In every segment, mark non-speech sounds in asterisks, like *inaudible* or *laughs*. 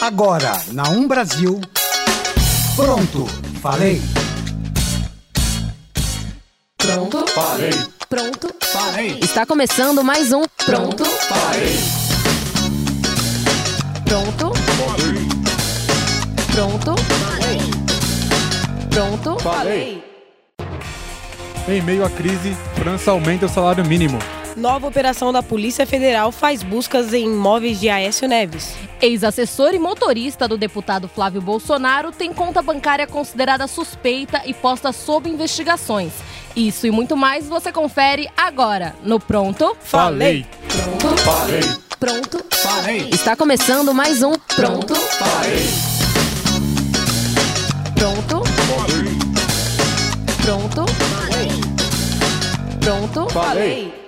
Agora, na Um Brasil. Pronto, falei. Pronto, Falei. pronto. Falei. Está começando mais um Pronto, Falei. pronto, pronto, pronto. Falei. Em meio à crise, França aumenta o salário mínimo. Nova operação da Polícia Federal faz buscas em imóveis de Aécio Neves. Ex-assessor e motorista do deputado Flávio Bolsonaro tem conta bancária considerada suspeita e posta sob investigações. Isso e muito mais você confere agora no Pronto, Falei. Pronto, Falei. Pronto. Falei. Está começando mais um Pronto, Falei. Pronto, Pronto, Pronto. Falei.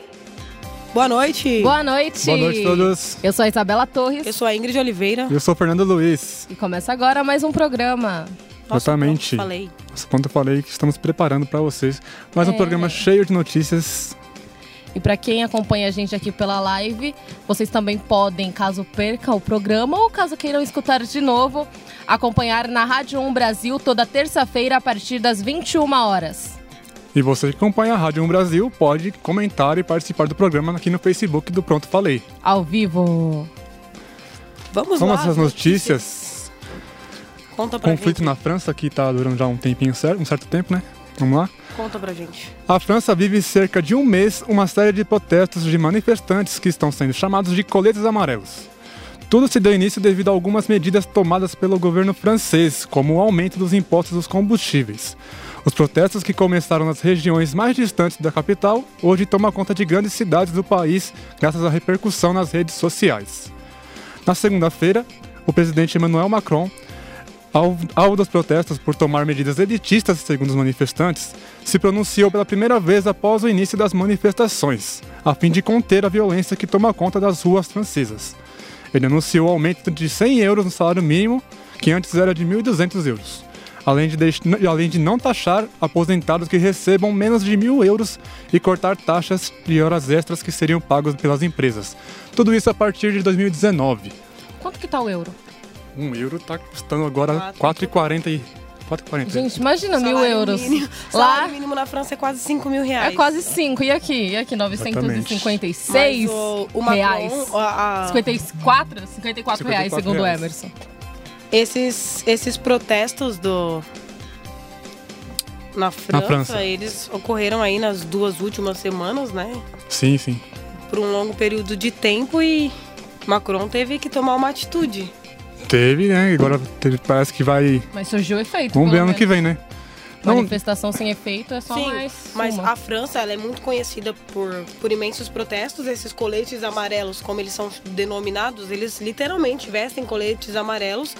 Boa noite. Boa noite. Boa noite a todos. Eu sou a Isabela Torres Eu sou a Ingrid Oliveira. Eu sou o Fernando Luiz. e começa agora mais um programa. Nossa, Exatamente. Falei. Esse ponto eu falei que estamos preparando para vocês mais um É. programa cheio de notícias. E para quem acompanha a gente aqui pela live, vocês também podem, caso perca o programa ou caso queiram escutar de novo, acompanhar na Rádio 1 Brasil toda terça-feira a partir das 21 horas. E você que acompanha a Rádio 1 Brasil pode comentar e participar do programa aqui no Facebook do Pronto Falei. Ao vivo. Vamos, Vamos lá. às notícias. Conta pra Conflito gente. na França, que está durando já um tempinho certo, um certo tempo, né? Vamos lá? Conta pra gente. A França vive cerca de um mês uma série de protestos de manifestantes que estão sendo chamados de coletes amarelos. Tudo se deu início devido a algumas medidas tomadas pelo governo francês, como o aumento dos impostos dos combustíveis. Os protestos que começaram nas regiões mais distantes da capital hoje tomam conta de grandes cidades do país, graças à repercussão nas redes sociais. Na segunda-feira, o presidente Emmanuel Macron Alvo, dos protestos por tomar medidas elitistas, segundo os manifestantes, se pronunciou pela primeira vez após o início das manifestações, a fim de conter a violência que toma conta das ruas francesas. Ele anunciou o aumento de 100 euros no salário mínimo, que antes era de 1.200 euros, além de, deix- além de não taxar aposentados que recebam menos de 1.000 euros e cortar taxas de horas extras que seriam pagos pelas empresas. Tudo isso a partir de 2019. Quanto que tá o euro? Um euro está custando agora Quatro. 4,40 e 4,40. Gente, imagina mil Salário euros. Mínimo, Lá Salário mínimo na França é quase 5 mil reais. é quase 5. E aqui? E aqui? 956 Mas o, o Macron, reais. a- a- 54? 54 reais, 54 segundo o reais. Emerson. Esses, esses protestos do... Na França, França. eles ocorreram aí nas duas últimas semanas, né? Sim, sim. Por um longo período de tempo e Macron teve que tomar uma atitude. Teve, né? Agora teve- parece que vai. Mas surgiu efeito. Vamos ver ano que vem, né? Não, Manifestação sem efeito é só Sim, mais mas uma. a França ela é muito conhecida por, por imensos protestos. Esses coletes amarelos, como eles são denominados, eles literalmente vestem coletes amarelos.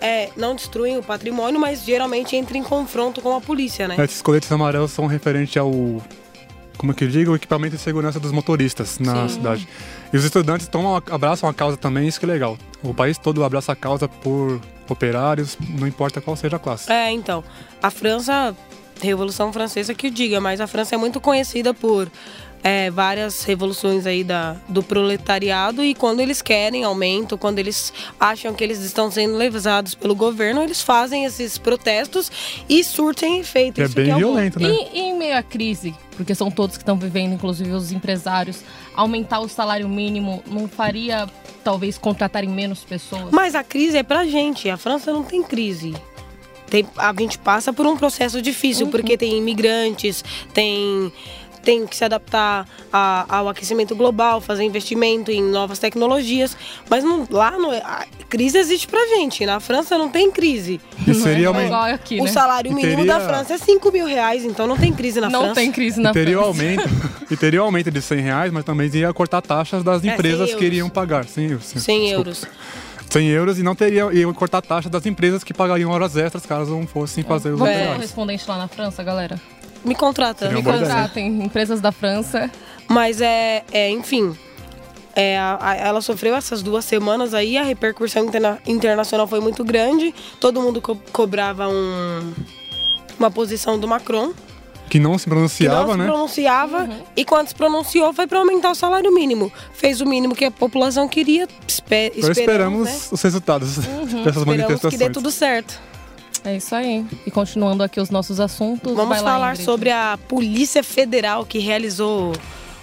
É, não destruem o patrimônio, mas geralmente entram em confronto com a polícia, né? esses coletes amarelos são referentes ao. Como é que eu digo? O equipamento de segurança dos motoristas na Sim. cidade. E os estudantes tomam, abraçam a causa também, isso que é legal. O país todo abraça a causa por operários, não importa qual seja a classe. É, então. A França, Revolução Francesa que o diga, mas a França é muito conhecida por é, várias revoluções aí da, do proletariado e quando eles querem aumento, quando eles acham que eles estão sendo levados pelo governo, eles fazem esses protestos e surtem efeito. É Isso bem que é violento, né? E, e em meio à crise, porque são todos que estão vivendo, inclusive os empresários, aumentar o salário mínimo não faria, talvez, contratarem menos pessoas? Mas a crise é pra gente, a França não tem crise. Tem, a gente passa por um processo difícil, porque tem imigrantes, tem, tem que se adaptar a- ao aquecimento global, fazer investimento em novas tecnologias. Mas não- lá no, a crise existe pra gente. Na França não tem crise. E Não seria é uma. igual aqui, o né? salário E mínimo teria- da França é 5 mil reais, então não tem crise na não França. tem crise na E teria o França. aumento, *laughs* e teria o aumento de 100 reais, mas também ia cortar taxas das 100 empresas que euros. iriam pagar. 100 euros. 100 desculpa. euros. 100 euros e não teria, iam cortar taxas das empresas que pagariam horas extras caso não fossem fazer os operários. correspondente lá na França, galera? Me contrata. Seria Me contratem, empresas da França. Mas é, é enfim. é, a- a- ela sofreu essas duas semanas aí, a repercussão interna- internacional foi muito grande. Todo mundo co- cobrava um- uma posição do Macron. Que não se que pronunciava, não se né? pronunciava e quando se pronunciou foi para aumentar o salário mínimo. Fez o mínimo que a população queria. Espe Então esperamos né? os resultados dessas Esperamos manifestações. que dê tudo certo. É isso aí. E continuando aqui os nossos assuntos. Vamos lá, falar Ingrid. sobre a Polícia Federal que realizou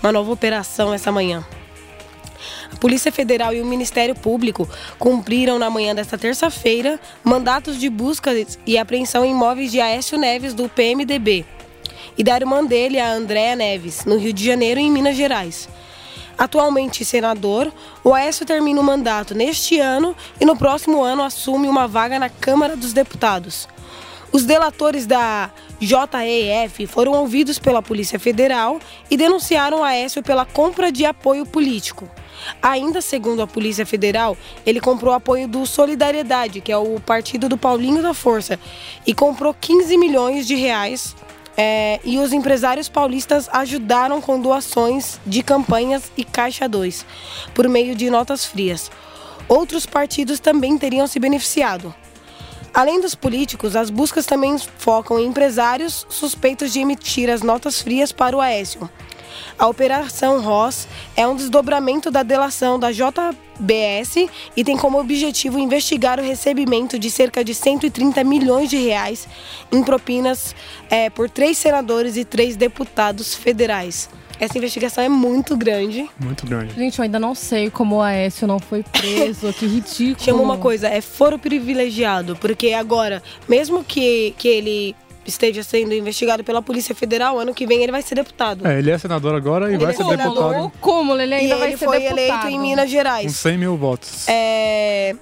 uma nova operação essa manhã. A Polícia Federal e o Ministério Público cumpriram na manhã desta terça-feira mandatos de busca e apreensão em imóveis de Aécio Neves do PMDB e da irmã dele, a Andréa Neves, no Rio de Janeiro e em Minas Gerais. Atualmente senador, o Aécio termina o mandato neste ano e no próximo ano assume uma vaga na Câmara dos Deputados. Os delatores da JEF foram ouvidos pela Polícia Federal e denunciaram Aécio pela compra de apoio político. Ainda segundo a Polícia Federal, ele comprou apoio do Solidariedade, que é o partido do Paulinho da Força, e comprou 15 milhões de reais. É, e os empresários paulistas ajudaram com doações de campanhas e Caixa 2, por meio de notas frias. Outros partidos também teriam se beneficiado. Além dos políticos, as buscas também focam em empresários suspeitos de emitir as notas frias para o Aécio. A Operação Ross é um desdobramento da delação da JBS e tem como objetivo investigar o recebimento de cerca de 130 milhões de reais em propinas eh, por três senadores e três deputados federais. Essa investigação é muito grande. Muito grande. Gente, eu ainda não sei como o Aécio não foi preso. que *laughs* ridículo. Chama uma coisa, é foro privilegiado, porque agora, mesmo que, que ele esteja sendo investigado pela Polícia Federal, ano que vem ele vai ser deputado. É, ele é senador agora e Ele vai é ser senador. deputado O cúmulo, ele e ainda vai ele ser foi deputado. eleito em Minas com Gerais. 100 mil votos. É,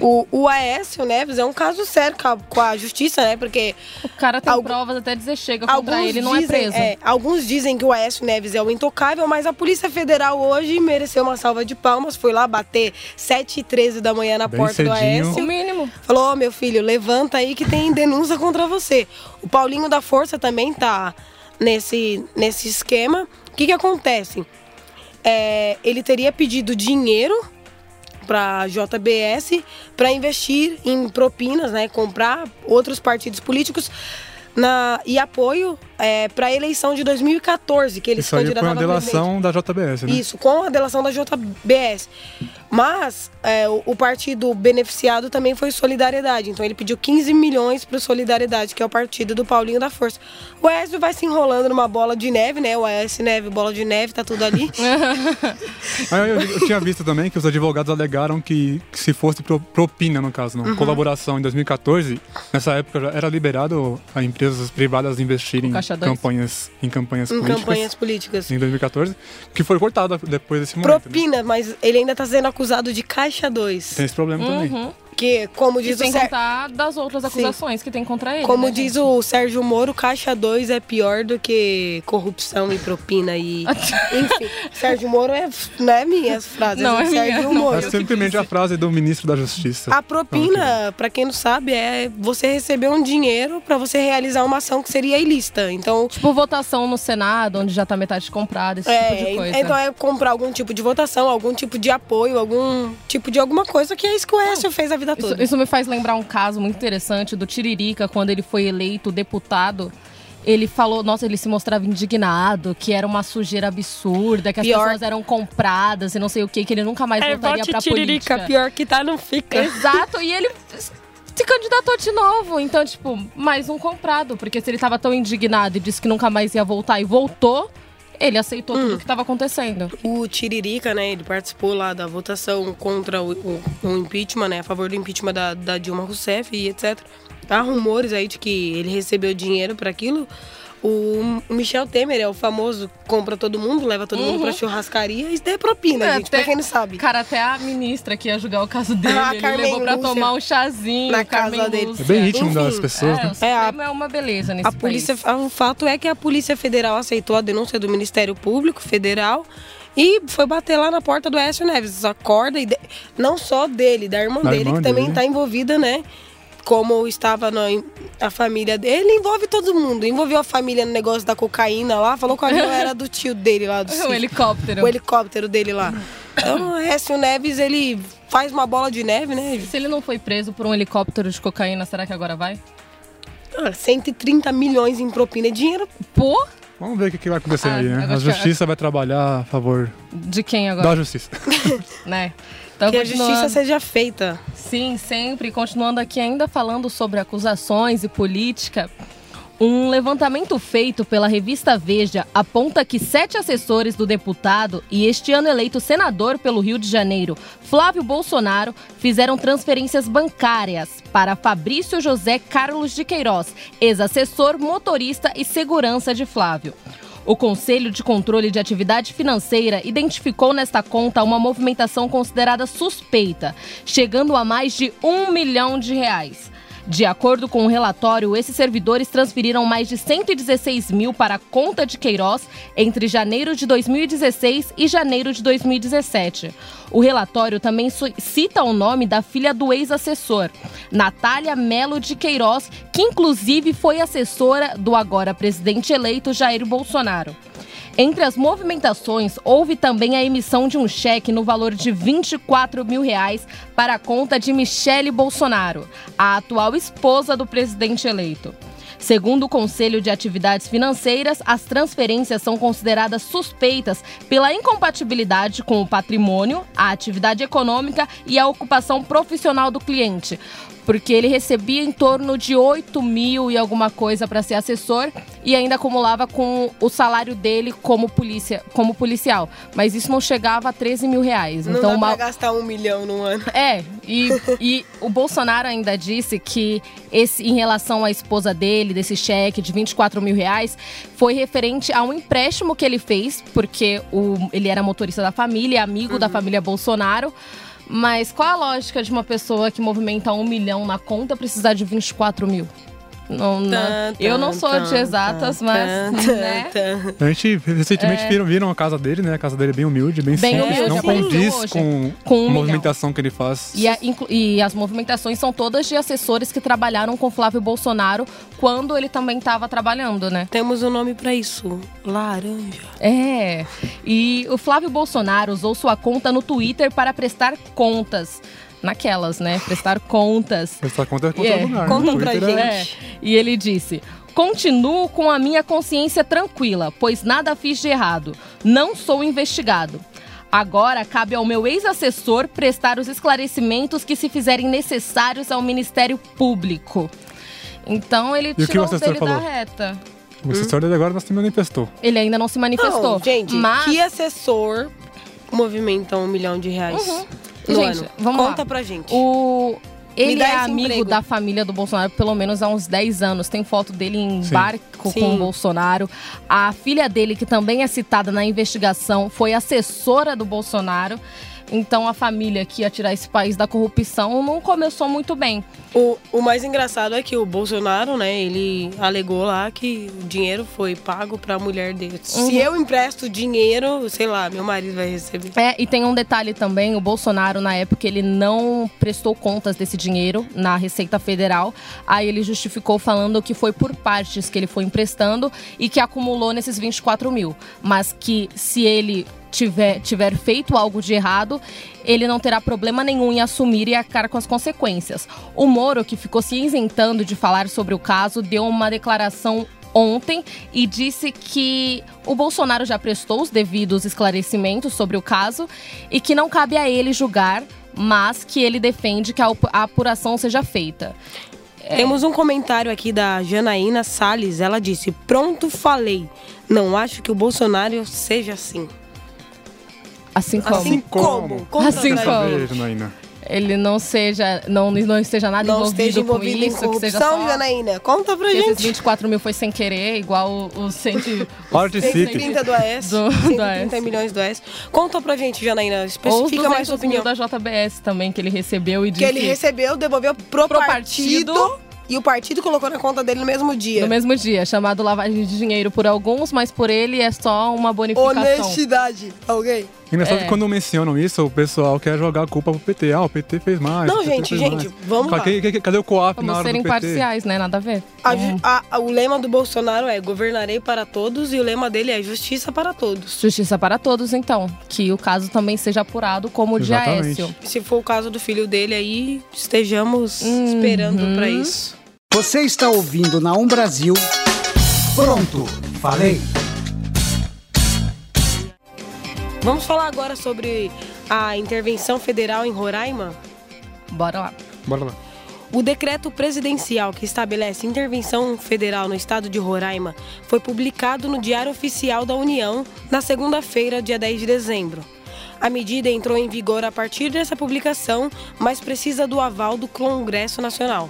o, o Aécio Neves é um caso sério com a, com a justiça, né? Porque O cara tem Algu- provas até dizer chega contra ele, não é dizem, preso. é, alguns dizem que o Aécio Neves é o intocável, mas a Polícia Federal hoje mereceu uma salva de palmas. Foi lá bater 7 e 13 da manhã na Bem porta do cedinho. O Aécio. mínimo. Falou, ô meu filho, levanta aí que tem denúncia contra você. O Paulinho da Força também tá nesse, nesse esquema. O que que acontece? É, ele teria pedido dinheiro para JBS para investir em propinas, né, comprar outros partidos políticos na, e apoio para a eleição de 2014, que ele Isso se aí foi candidatava uma a delação da JBS, né? Isso, com a delação da JBS. Mas é, o, o partido beneficiado também foi Solidariedade. Então ele pediu 15 milhões para o Solidariedade, que é o partido do Paulinho da Força. O Aécio vai se enrolando numa bola de neve, né? O Aécio Neve, bola de neve, tá tudo ali. *laughs* Ah, eu, eu tinha visto também que os advogados alegaram que, que se fosse pro- propina, no caso, Uhum. não, colaboração em 2014, nessa época já era liberado a empresas privadas investirem O em Caixa dois. campanhas, em campanhas em políticas. campanhas políticas. Em 2014, que foi cortado depois desse momento. né? Propina, mas ele ainda tá sendo acusado de Caixa 2. Tem esse problema também. Que, como E diz o sem Ser- contar das outras acusações que tem contra ele. Como né, diz gente? o Sérgio Moro, Caixa 2 é pior do que corrupção e propina e. *laughs* Enfim, Sérgio Moro é, não é minhas frases, Não, é é Sérgio minha, não. Moro. É que simplesmente a frase do ministro da Justiça. A propina, pra quem não sabe, é você receber um dinheiro pra você realizar uma ação que seria ilícita. Então, Tipo, votação no Senado, onde já tá metade comprada, esse tipo de é, coisa. então é comprar algum tipo de votação, algum tipo de apoio, algum tipo de alguma coisa que é isso que o Écio fez a vida Isso, toda. isso me faz lembrar um caso muito interessante do Tiririca, quando ele foi eleito deputado. Ele falou, nossa, ele se mostrava indignado, que era uma sujeira absurda, que as Pior- pessoas eram compradas e não sei o que, que ele nunca mais voltaria pra política. É, pior que tá, não fica. Exato, e ele se candidatou de novo. Então, tipo, mais um comprado. Porque se ele tava tão indignado e disse que nunca mais ia voltar e voltou, ele aceitou Hum. tudo que tava acontecendo. O Tiririca, né, ele participou lá da votação contra o, o- o impeachment, né, a favor do impeachment da, da Dilma Rousseff e etc. Há rumores aí de que ele recebeu dinheiro para aquilo. O, Michel Temer é o famoso compra todo mundo, leva todo mundo pra churrascaria e é propina, É, gente, pra até- quem não sabe. Cara, até a ministra que ia julgar o caso dele, Ah, ele Carmen levou pra Lúcia. tomar um chazinho. Na Carmen casa dele. É bem íntimo Enfim, das pessoas, É, né? o Supremo é, uma beleza nesse A polícia, país. o fato é que a Polícia Federal aceitou a denúncia do Ministério Público Federal e foi bater lá na porta do Écio Neves. Acorda e de- não só dele, da irmã Da dele, irmã que também dele. está envolvida, né? Como estava na, a família dele, envolve todo mundo. Envolveu a família no negócio da cocaína lá, falou que o avião era do tio dele lá, do *laughs* O helicóptero. o helicóptero dele lá. Então, o Écio Neves, ele faz uma bola de neve, né? Se ele não foi preso por um helicóptero de cocaína, será que agora vai? Ah, 130 milhões em propina é dinheiro. Pô, Vamos ver o que, que vai acontecer Ah, aí, né? A eu- justiça vai trabalhar a favor de quem agora? da justiça. *laughs* Né? Então, que a continuando. justiça seja feita. Sim, sempre. Continuando aqui ainda falando sobre acusações e política. Um levantamento feito pela revista Veja aponta que sete assessores do deputado e este ano eleito senador pelo Rio de Janeiro, Flávio Bolsonaro, fizeram transferências bancárias para Fabrício José Carlos de Queiroz, ex-assessor, motorista e segurança de Flávio. O Conselho de Controle de Atividade Financeira identificou nesta conta uma movimentação considerada suspeita, chegando a mais de um milhão de reais. De acordo com o relatório, esses servidores transferiram mais de 116 mil para a conta de Queiroz entre janeiro de 2016 e janeiro de 2017. O relatório também cita o nome da filha do ex-assessor, Natália Melo de Queiroz, que inclusive foi assessora do agora presidente eleito Jair Bolsonaro. Entre as movimentações, houve também a emissão de um cheque no valor de 24 mil reais para a conta de Michele Bolsonaro, a atual esposa do presidente eleito. Segundo o Conselho de Atividades Financeiras, as transferências são consideradas suspeitas pela incompatibilidade com o patrimônio, a atividade econômica e a ocupação profissional do cliente. Porque ele recebia em torno de 8 mil e alguma coisa para ser assessor e ainda acumulava com o salário dele como, polícia, como policial. Mas isso não chegava a 13 mil reais. Não então, dá uma, pra gastar um milhão no ano. é, e, e o Bolsonaro ainda disse que esse, em relação à esposa dele, desse cheque de 24 mil reais, foi referente a um empréstimo que ele fez, porque o, ele era motorista da família, amigo da família Bolsonaro. Mas qual a lógica de uma pessoa que movimenta um milhão na conta precisar de 24 mil? Não, não- Tan, eu não tan, sou de exatas, tan, mas. tan, né? tan. A gente recentemente viram, viram a casa dele, né? A casa dele é bem humilde, bem, Bem simples. humilde, não apareceu condiz hoje. com, Com um a milhão. movimentação que ele faz. E, a- e as movimentações são todas de assessores que trabalharam com Flávio Bolsonaro quando ele também estava trabalhando, né? Temos um nome pra isso. Laranja. É. E o Flávio Bolsonaro usou sua conta no Twitter para prestar contas. Naquelas, né? Prestar contas. Essa conta é contra É, lugar. conta no pra é- É. E ele disse: Continuo com a minha consciência tranquila, pois nada fiz de errado. Não sou investigado. Agora cabe ao meu ex-assessor prestar os esclarecimentos que se fizerem necessários ao Ministério Público. Então ele E o que tirou o assessor dele da falou? reta. O assessor dele agora não se manifestou. Ele ainda não se manifestou. Não, gente, mas que assessor movimenta um milhão de reais no Gente, ano? vamos Conta lá. pra gente. O. Ele é amigo emprego. da família do Bolsonaro pelo menos há uns 10 anos. Tem foto dele em Sim. barco Sim. com o Bolsonaro. A filha dele, que também é citada na investigação, foi assessora do Bolsonaro. Então a família que ia tirar esse país da corrupção não começou muito bem. O, o mais engraçado é que o Bolsonaro, né, ele alegou lá que o dinheiro foi pago pra mulher dele. Uhum. Se eu empresto dinheiro, sei lá, meu marido vai receber. É, e tem um detalhe também, o Bolsonaro, na época, ele não prestou contas desse dinheiro na Receita Federal. Aí ele justificou falando que foi por partes que ele foi emprestando e que acumulou nesses 24 mil. Mas que se ele tiver, tiver feito algo de errado, ele não terá problema nenhum em assumir e arcar com as consequências. O Moro, que ficou se isentando de falar sobre o caso, deu uma declaração ontem e disse que o Bolsonaro já prestou os devidos esclarecimentos sobre o caso e que não cabe a ele julgar, mas que ele defende que a apuração seja feita. Temos um comentário aqui da Janaína Salles. Ela disse: Pronto, falei. Não acho que o Bolsonaro seja assim. Assim como Assim como? Conta Assim como. gente. Ele não seja, não, não esteja nada Não envolvido, esteja com envolvido em isso, que seja corrupção, só Janaína. Conta pra que esses gente. 24 mil foi sem querer, igual o- os 100, Participe. 130 do AES. Do- do 130 AES. milhões do AES. Conta pra gente, Janaína. Especifica mais 200 sua mil opinião. da JBS também, que ele recebeu e Que disse ele recebeu, devolveu pro, Pro partido, partido. E o partido colocou na conta dele no mesmo dia. no mesmo dia, chamado lavagem de dinheiro por alguns, mas por ele é só uma bonificação. Honestidade. Alguém? Engraçado É. que quando mencionam isso, o pessoal quer jogar a culpa pro PT. Ah, o PT fez mais. Não, gente, gente, mais. vamos lá. Cadê, o co-op na hora ser do PT? imparciais, né? Nada a ver. A ju- a- a- o lema do Bolsonaro é governarei para todos e o lema dele é justiça para todos. Justiça para todos, então. Que o caso também seja apurado como o de Exatamente. Aécio. Se for o caso do filho dele aí, estejamos Uhum. esperando pra isso. Você está ouvindo na Um Brasil. Pronto, falei. Vamos falar agora sobre a intervenção federal em Roraima? Bora lá. Bora lá. O decreto presidencial que estabelece intervenção federal no estado de Roraima foi publicado no Diário Oficial da União na segunda-feira, dia 10 de dezembro. A medida entrou em vigor a partir dessa publicação, mas precisa do aval do Congresso Nacional.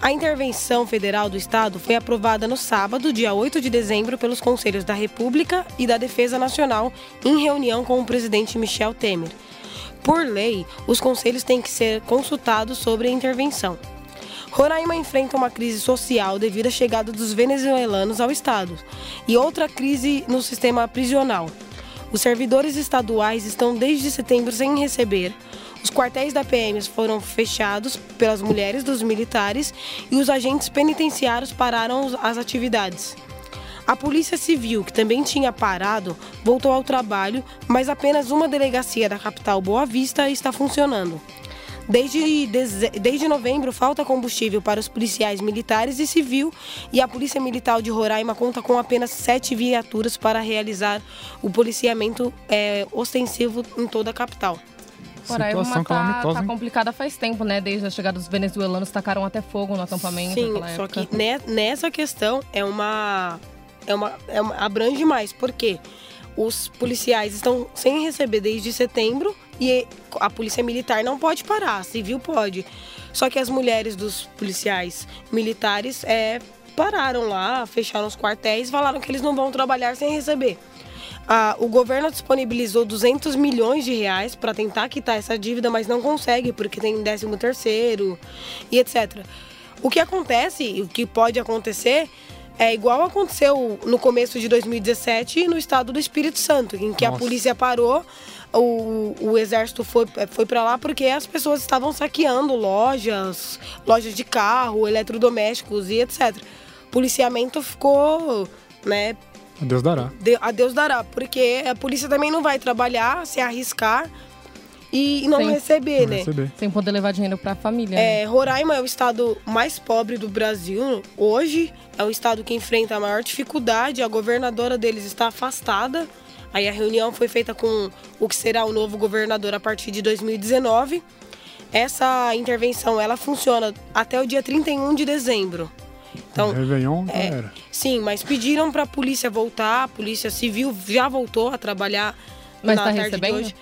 A intervenção federal do Estado foi aprovada no sábado, dia 8 de dezembro, pelos Conselhos da República e da Defesa Nacional, em reunião com o presidente Michel Temer. Por lei, os conselhos têm que ser consultados sobre a intervenção. Roraima enfrenta uma crise social devido à chegada dos venezuelanos ao Estado e outra crise no sistema prisional. Os servidores estaduais estão desde setembro sem receber. Os quartéis da PM foram fechados pelas mulheres dos militares e os agentes penitenciários pararam as atividades. A Polícia Civil, que também tinha parado, voltou ao trabalho, mas apenas uma delegacia da capital Boa Vista está funcionando. Desde, desde novembro, falta combustível para os policiais militares e civil e a Polícia Militar de Roraima conta com apenas sete viaturas para realizar o policiamento é, ostensivo em toda a capital. Roraima Situação tá, calamitosa, tá complicada faz tempo, né? Desde a chegada dos venezuelanos, tacaram até fogo no acampamento Sim, só época. que ne- nessa questão é uma, é uma, é uma abrange mais, porque os policiais estão sem receber desde setembro e a polícia militar não pode parar, a civil pode. Só que as mulheres dos policiais militares é, pararam lá, fecharam os quartéis, falaram que eles não vão trabalhar sem receber. Ah, o governo disponibilizou 200 milhões de reais para tentar quitar essa dívida, mas não consegue porque tem 13 terceiro e etc. O que acontece, e o que pode acontecer, é igual aconteceu no começo de 2017 no estado do Espírito Santo, em que a Nossa. polícia parou, o, o exército foi, foi para lá porque as pessoas estavam saqueando lojas, lojas de carro, eletrodomésticos e etc. Policiamento ficou, né, Deus dará. de- a Deus dará, porque a polícia também não vai trabalhar, se arriscar e não Sim. receber, Vai né? receber. Sem poder levar dinheiro pra família. né? É, Roraima é o estado mais pobre do Brasil hoje. É o estado que enfrenta a maior dificuldade. A governadora deles está afastada. Aí a reunião foi feita com o que será o novo governador a partir de 2019. Essa intervenção ela funciona até o dia 31 de dezembro. Então, Réveillon, já é, era. sim, mas pediram para a polícia voltar. A polícia civil já voltou a trabalhar Mas na tá tarde recebendo? de hoje.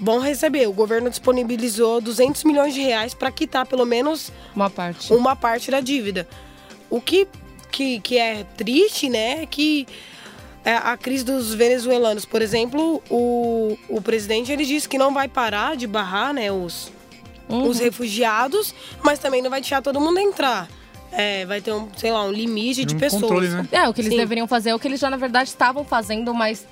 Vão receber. O governo disponibilizou 200 milhões de reais para quitar pelo menos Uma parte. uma parte da dívida. O que, que, que é triste, né, é que é, a crise dos venezuelanos, por exemplo, o, o presidente ele disse que não vai parar de barrar né, os, Uhum. os refugiados, mas também não vai deixar todo mundo entrar. É, vai ter um, sei lá, um limite de Um pessoas. controle, né? É, o que eles Sim. deveriam fazer é o que eles já, na verdade, estavam fazendo, mas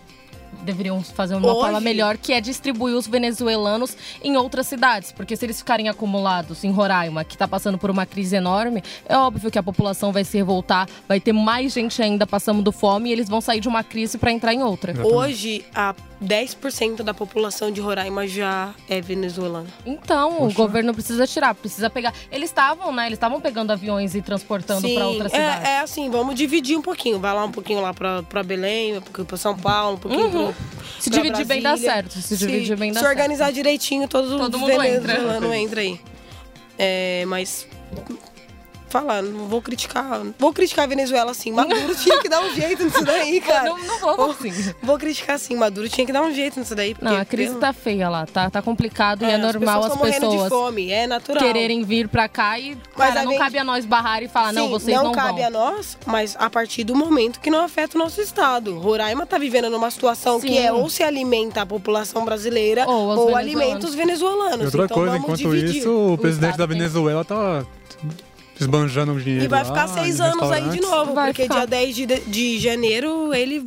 deveriam fazer uma Hoje- forma melhor, que é distribuir os venezuelanos em outras cidades. Porque se eles ficarem acumulados em Roraima, que tá passando por uma crise enorme, é óbvio que a população vai se revoltar, vai ter mais gente ainda passando fome e eles vão sair de uma crise para entrar em outra. Hoje, a 10% da população de Roraima já é venezuelana. Então, o Poxa. governo precisa tirar, precisa pegar. Eles estavam, né? Eles estavam pegando aviões e transportando para outras cidades. é, é assim, vamos dividir um pouquinho. Vai lá um pouquinho lá pra, pra Belém, um pouquinho pra São Paulo, um pouquinho pro, Uhum. Se pra dividir bem dá Brasília. certo. Se dividir bem dá se certo. organizar direitinho, todos Todo os mundo entra. venezuelanos entra aí. É, mas falar, não vou criticar. Vou criticar a Venezuela sim. Maduro *laughs* tinha que dar um jeito nisso daí, cara. Não, não vou, assim. Vou criticar sim, Maduro tinha que dar um jeito nisso daí. Porque, Não, a crise pelo- tá feia lá, tá, tá complicado e é as normal pessoas as morrendo de pessoas fome, é natural. quererem vir pra cá e, cara, a não gente- cabe a nós barrar e falar, não, Sim, vocês não, cabe vão. a nós, mas a partir do momento que não afeta o nosso estado. Roraima tá vivendo numa situação Sim. que é ou se alimenta a população brasileira Ou ou, os alimenta os venezuelanos. E outra então coisa, vamos enquanto dividir. isso, o presidente Estado da tem- Venezuela tá esbanjando o dinheiro E vai lá, ficar seis em anos aí de novo, Vai porque ficar. dia 10 de, de janeiro ele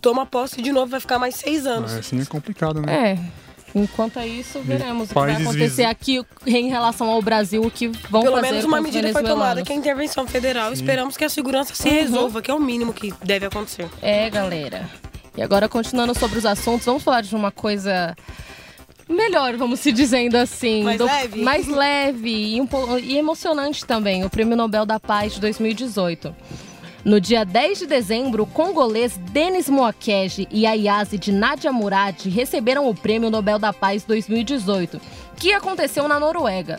toma posse de novo, vai ficar mais seis anos. Ah, assim é complicado, né? É. Enquanto é isso, veremos o que vai acontecer aqui em relação ao Brasil, o que vão Pelo fazer menos com uma medida foi tomada, que é a intervenção federal. Esperamos que a segurança se resolva, que é o mínimo que deve acontecer. É, galera. E agora, continuando sobre os assuntos, vamos falar de uma coisa melhor, vamos se dizendo assim. Mais Do- leve? Mais leve e, um e emocionante também, o Prêmio Nobel da Paz de 2018. No dia 10 de dezembro, o congolês Denis Mukwege e a Yazid Nadia Murad receberam o Prêmio Nobel da Paz 2018, que aconteceu na Noruega.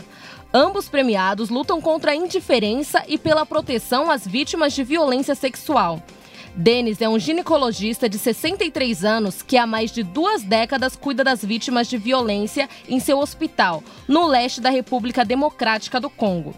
Ambos premiados lutam contra a indiferença e pela proteção às vítimas de violência sexual. Denis é um ginecologista de 63 anos que há mais de duas décadas cuida das vítimas de violência em seu hospital, no leste da República Democrática do Congo.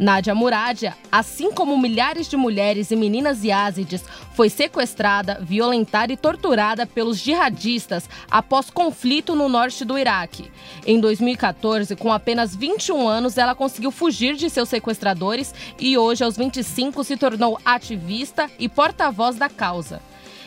Nadia Muradia, assim como milhares de mulheres e meninas yazidis, foi sequestrada, violentada e torturada pelos jihadistas após conflito no norte do Iraque. Em 2014, com apenas 21 anos, ela conseguiu fugir de seus sequestradores e hoje, aos 25, se tornou ativista e porta-voz da causa.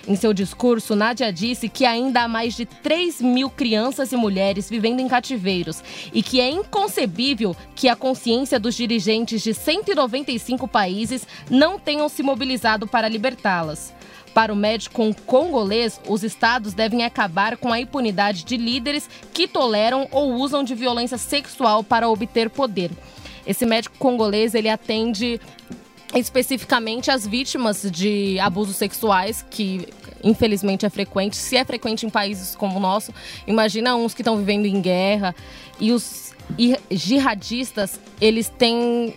Em seu discurso, Nádia disse que ainda há mais de 3 mil crianças e mulheres vivendo em cativeiros e que é inconcebível que a consciência dos dirigentes de 195 países não tenham se mobilizado para libertá-las. Para o médico congolês, os estados devem acabar com a impunidade de líderes que toleram ou usam de violência sexual para obter poder. Esse médico congolês, ele atende especificamente as vítimas de abusos sexuais, que infelizmente é frequente. Se é frequente em países como o nosso, imagina uns que estão vivendo em guerra. E os jihadistas, eles têm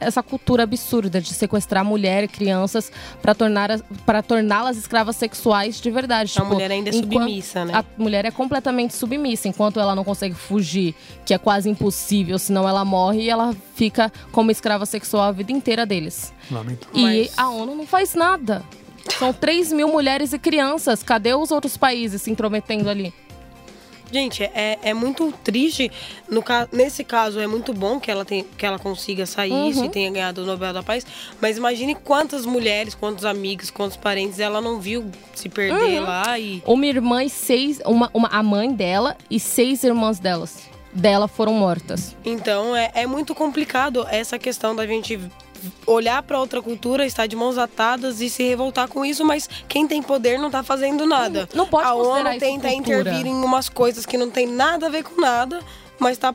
essa cultura absurda de sequestrar mulher e crianças para tornar para torná-las escravas sexuais de verdade. A mulher ainda é submissa, né? A mulher é completamente submissa, enquanto ela não consegue fugir, que é quase impossível, senão ela morre e ela fica como escrava sexual a vida inteira deles. Lamento. E Mas- a ONU não faz nada. São 3 mil mulheres e crianças. Cadê os outros países se intrometendo ali? Gente, é, é muito triste. No, ca- nesse caso, é muito bom que ela, tem, que ela consiga sair Uhum. isso e tenha ganhado o Nobel da Paz. Mas imagine quantas mulheres, quantos amigos, quantos parentes ela não viu se perder Uhum. lá e. Uma irmã e seis. Uma, uma, a mãe dela e seis irmãs delas. Dela foram mortas. Então é, é muito complicado essa questão da gente olhar para outra cultura, estar de mãos atadas e se revoltar com isso, mas quem tem poder não tá fazendo nada. Não pode A ONU tenta cultura. intervir em umas coisas que não tem nada a ver com nada, mas tá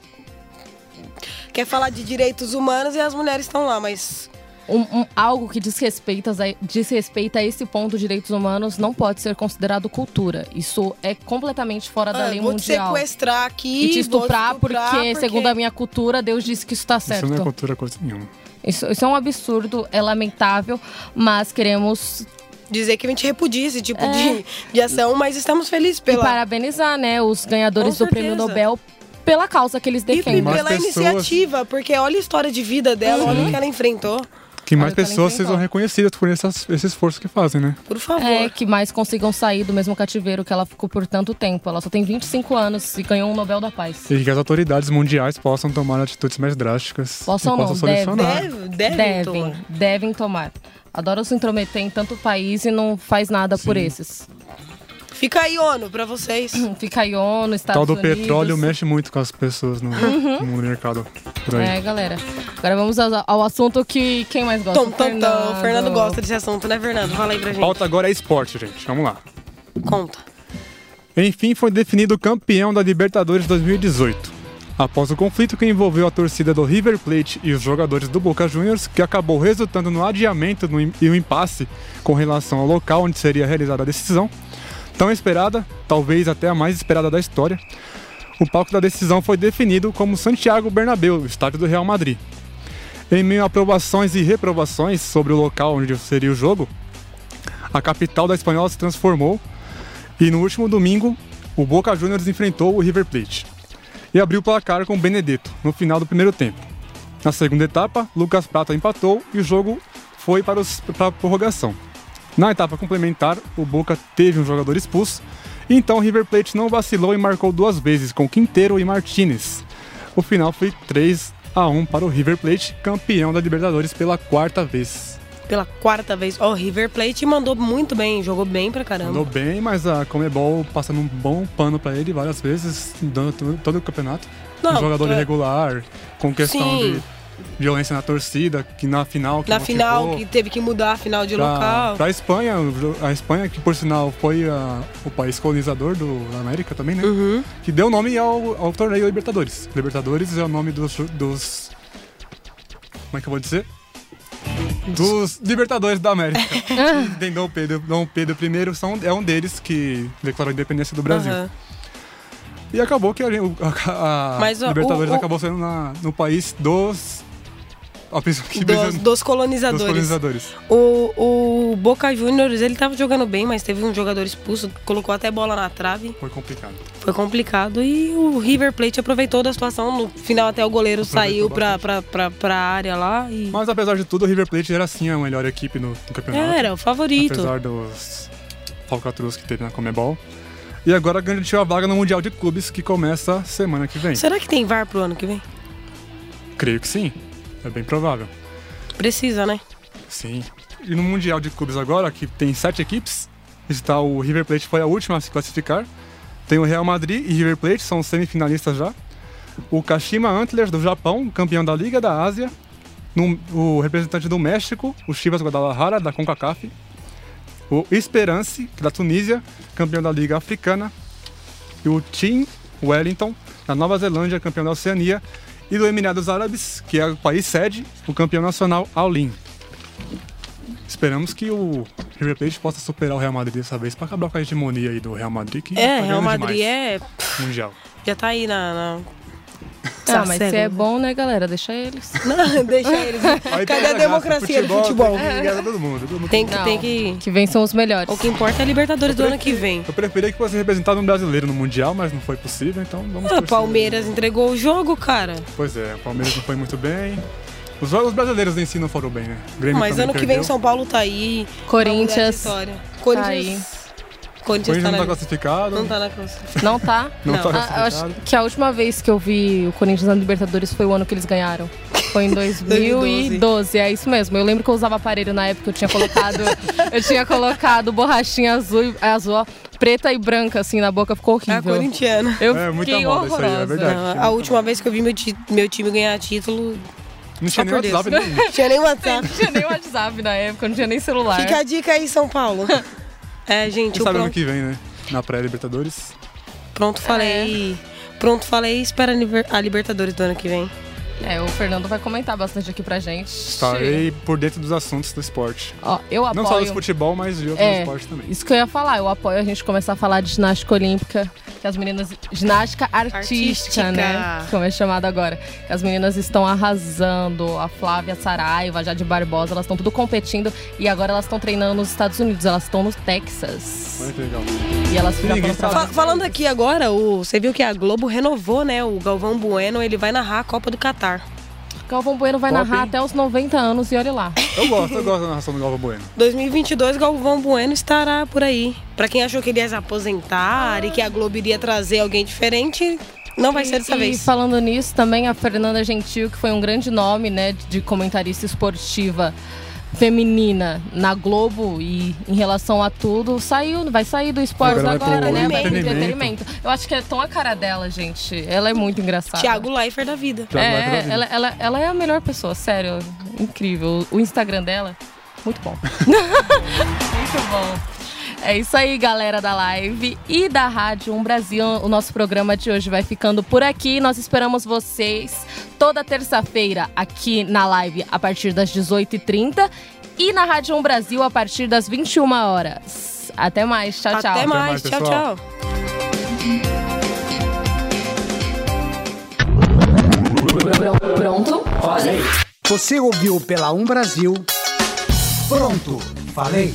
quer falar de direitos humanos e as mulheres estão lá, mas Um, um- algo que desrespeita, desrespeita a esse ponto de direitos humanos não pode ser considerado cultura. Isso é completamente fora da ah, lei vou mundial. te sequestrar aqui E te vou estuprar, porque, estuprar segundo a minha cultura, Deus disse que isso está certo. Isso não é cultura coisa nenhuma. Isso, isso é um absurdo, é lamentável, mas queremos dizer que a gente repudia esse tipo de, de ação, mas estamos felizes pela e parabenizar né, os ganhadores do Prêmio. Nobel pela causa que eles e defendem. Mais pela pessoas- iniciativa, porque olha a história de vida dela, olha o que ela enfrentou. Que mais pessoas sejam reconhecidas por essas- esse esforço que fazem, né? Por favor. É, que mais consigam sair do mesmo cativeiro que ela ficou por tanto tempo. Ela só tem 25 anos e ganhou um Nobel da Paz. E que as autoridades mundiais possam tomar atitudes mais drásticas. Possam e não, possam solucionar. Deve, deve, devem, tomar. devem tomar. Adoram se intrometer em tanto país e não faz nada por esses. Fica aí, ONU, pra vocês. *clears throat* Fica aí ONU, O Estados tal do Unidos. petróleo mexe muito com as pessoas no, no mercado por aí. É, galera. Agora vamos ao, ao assunto que quem mais gosta? Tom, tom, tom. O Fernando gosta desse assunto, né, Fernando? Fala aí pra gente. Pauta agora é esporte, gente. Vamos lá. Conta. Enfim, foi definido o campeão da Libertadores 2018. Após o conflito que envolveu a torcida do River Plate e os jogadores do Boca Juniors, que acabou resultando no adiamento e o impasse com relação ao local onde seria realizada a decisão, tão esperada, talvez até a mais esperada da história, o palco da decisão foi definido como Santiago Bernabéu, estádio do Real Madrid. Em meio a aprovações e reprovações sobre o local onde seria o jogo, a capital da Espanhola se transformou e no último domingo, o Boca Juniors enfrentou o River Plate e abriu o placar com o Benedetto no final do primeiro tempo. Na segunda etapa, Lucas Prata empatou e o jogo foi para, os, para a prorrogação. Na etapa complementar, o Boca teve um jogador expulso, então o River Plate não vacilou e marcou duas vezes com Quinteiro e Martinez. O final foi 3 a 1 para o River Plate, campeão da Libertadores pela quarta vez. Pela quarta vez. Ó, o River Plate mandou muito bem, jogou bem pra caramba. Andou bem, mas a Comebol passando um bom pano pra ele várias vezes, dando todo, todo o campeonato. Não, um jogador é- irregular, com questão Sim. de violência na torcida, que na final. Que Na final, que teve que mudar a final de pra, local. pra Espanha, a Espanha, que por sinal foi a- o país colonizador do, da América também, né? Uhum. Que deu nome ao, ao torneio Libertadores. Libertadores é o nome dos, dos. Como é que eu vou dizer? Dos Libertadores da América. *laughs* Tem Dom Pedro, Dom Pedro I são, é um deles que declarou a independência do Brasil. Aham. E acabou que a, a- a Mas, ó, Libertadores o- o- acabou sendo na- no país dos. Dos, dos colonizadores. dos colonizadores. O, o Boca Juniors, ele tava jogando bem, mas teve um jogador expulso, colocou até bola na trave. Foi complicado. Foi complicado e o River Plate aproveitou da situação. No final, até o goleiro Aproveitou saiu pra, pra, pra, pra área lá e. Mas apesar de tudo, o River Plate era sim a melhor equipe no, no campeonato. Era o favorito. Apesar dos falcatruas que teve na Comebol. E agora garantiu a vaga no Mundial de Clubes que começa semana que vem. Será que tem VAR pro ano que vem? Creio que sim. É bem provável. Precisa, né? Sim. E no Mundial de Clubes agora, que tem sete equipes, está o River Plate foi a última a se classificar. Tem o Real Madrid e River Plate, são semifinalistas já. O Kashima Antlers do Japão, campeão da Liga da Ásia. No- o representante do México, o Chivas Guadalajara, da CONCACAF. O Esperance, da Tunísia, campeão da Liga Africana. E o Team Wellington, da Nova Zelândia, campeão da Oceania. E do Emirados Árabes, que é o país sede, o campeão nacional Al-Lin. Esperamos que o River Plate possa superar o Real Madrid dessa vez para acabar com a hegemonia aí do Real Madrid. Que É, tá Real Madrid demais é. Mundial. Já tá aí na. na... Ah, mas se é bom, né, galera? Deixa eles. *laughs* Não, deixa eles. *laughs* Aí Cadê a democracia do futebol? Tem que ganhar todo mundo, todo mundo. Tem que, tem que. Que vençam os melhores. O que importa é a Libertadores do ano que vem. Eu preferia que fosse representado um brasileiro no Mundial, mas não foi possível, então vamos Ah. Palmeiras entregou o jogo, cara. Pois é, o Palmeiras não foi muito bem. Os jogos brasileiros em si não foram bem, né? Mas ano que perdeu. vem São Paulo tá aí. Corinthians. História. aí. Corinthians. O Corinthians Corinthians tá não tá na. classificado. Não tá na classificação. Não tá? Não Não. tá Ah, eu classificado. acho que a última vez que eu vi o Corinthians na Libertadores foi o ano que eles ganharam. Foi em *laughs* 2012, é isso mesmo. Eu lembro que eu usava aparelho na época, eu tinha colocado. eu tinha colocado borrachinha azul, é, azul, ó, preta e branca, assim, na boca, ficou É a horrível. corintiana. Eu É, muita fiquei isso aí, é horrorosa. verdade. Não, a última moda. vez que eu vi meu, ti- meu time ganhar título, Não tinha nem WhatsApp Deus. *laughs* nem. tinha nem WhatsApp. Não tinha nem WhatsApp na época, não tinha nem celular. Fica a dica aí, São Paulo. *laughs* É, gente, Quem o sabe ano pronto, que vem, né? Na pré-Libertadores. pronto falei. Pronto falei, espera a Libertadores do ano que vem. É, o Fernando vai comentar bastante aqui pra gente. Estarei por dentro dos assuntos do esporte. Ó, eu apoio. Não só do futebol, mas de outros É, esportes também. Isso que eu ia falar, eu apoio a gente começar a falar de ginástica olímpica, que as meninas. Ginástica artística, Artística. né? Como é chamado agora. Que as meninas estão arrasando. A Flávia Saraiva, a Jade Barbosa, elas estão tudo competindo e agora elas estão treinando nos Estados Unidos, elas estão no Texas. Que legal. E elas ficam falando aqui agora, o, você viu que a Globo renovou, né? O Galvão Bueno, ele vai narrar a Copa do Catar. Galvão Bueno vai Top, narrar hein? até os 90 anos e olha lá. Eu gosto, eu gosto da narração do Galvão Bueno. 2022, Galvão Bueno estará por aí. Pra quem achou que ele ia se aposentar e que a Globo iria trazer alguém diferente, não vai ser dessa e vez. falando nisso, também a Fernanda Gentil, que foi um grande nome, né, de comentarista esportiva feminina na Globo e em relação a tudo, saiu, vai sair do esporte Agora agora, pro né? Vai pro entretenimento. entretenimento. Eu acho que é tão a cara dela, gente. Ela é muito engraçada. Thiago Leifert da vida. Thiago Leifert da É, vida. ela, ela, ela é a melhor pessoa, sério. Incrível. O Instagram dela, muito bom. *laughs* muito bom. É isso aí, galera da live e da Rádio Um Brasil. O nosso programa de hoje vai ficando por aqui. Nós esperamos vocês toda terça-feira aqui na live a partir das 18h30 e na Rádio Um Brasil a partir das 21 horas. Até mais. Tchau, tchau. Até mais. mais, tchau, tchau. Pronto? Você ouviu pela Um Brasil. Pronto, falei.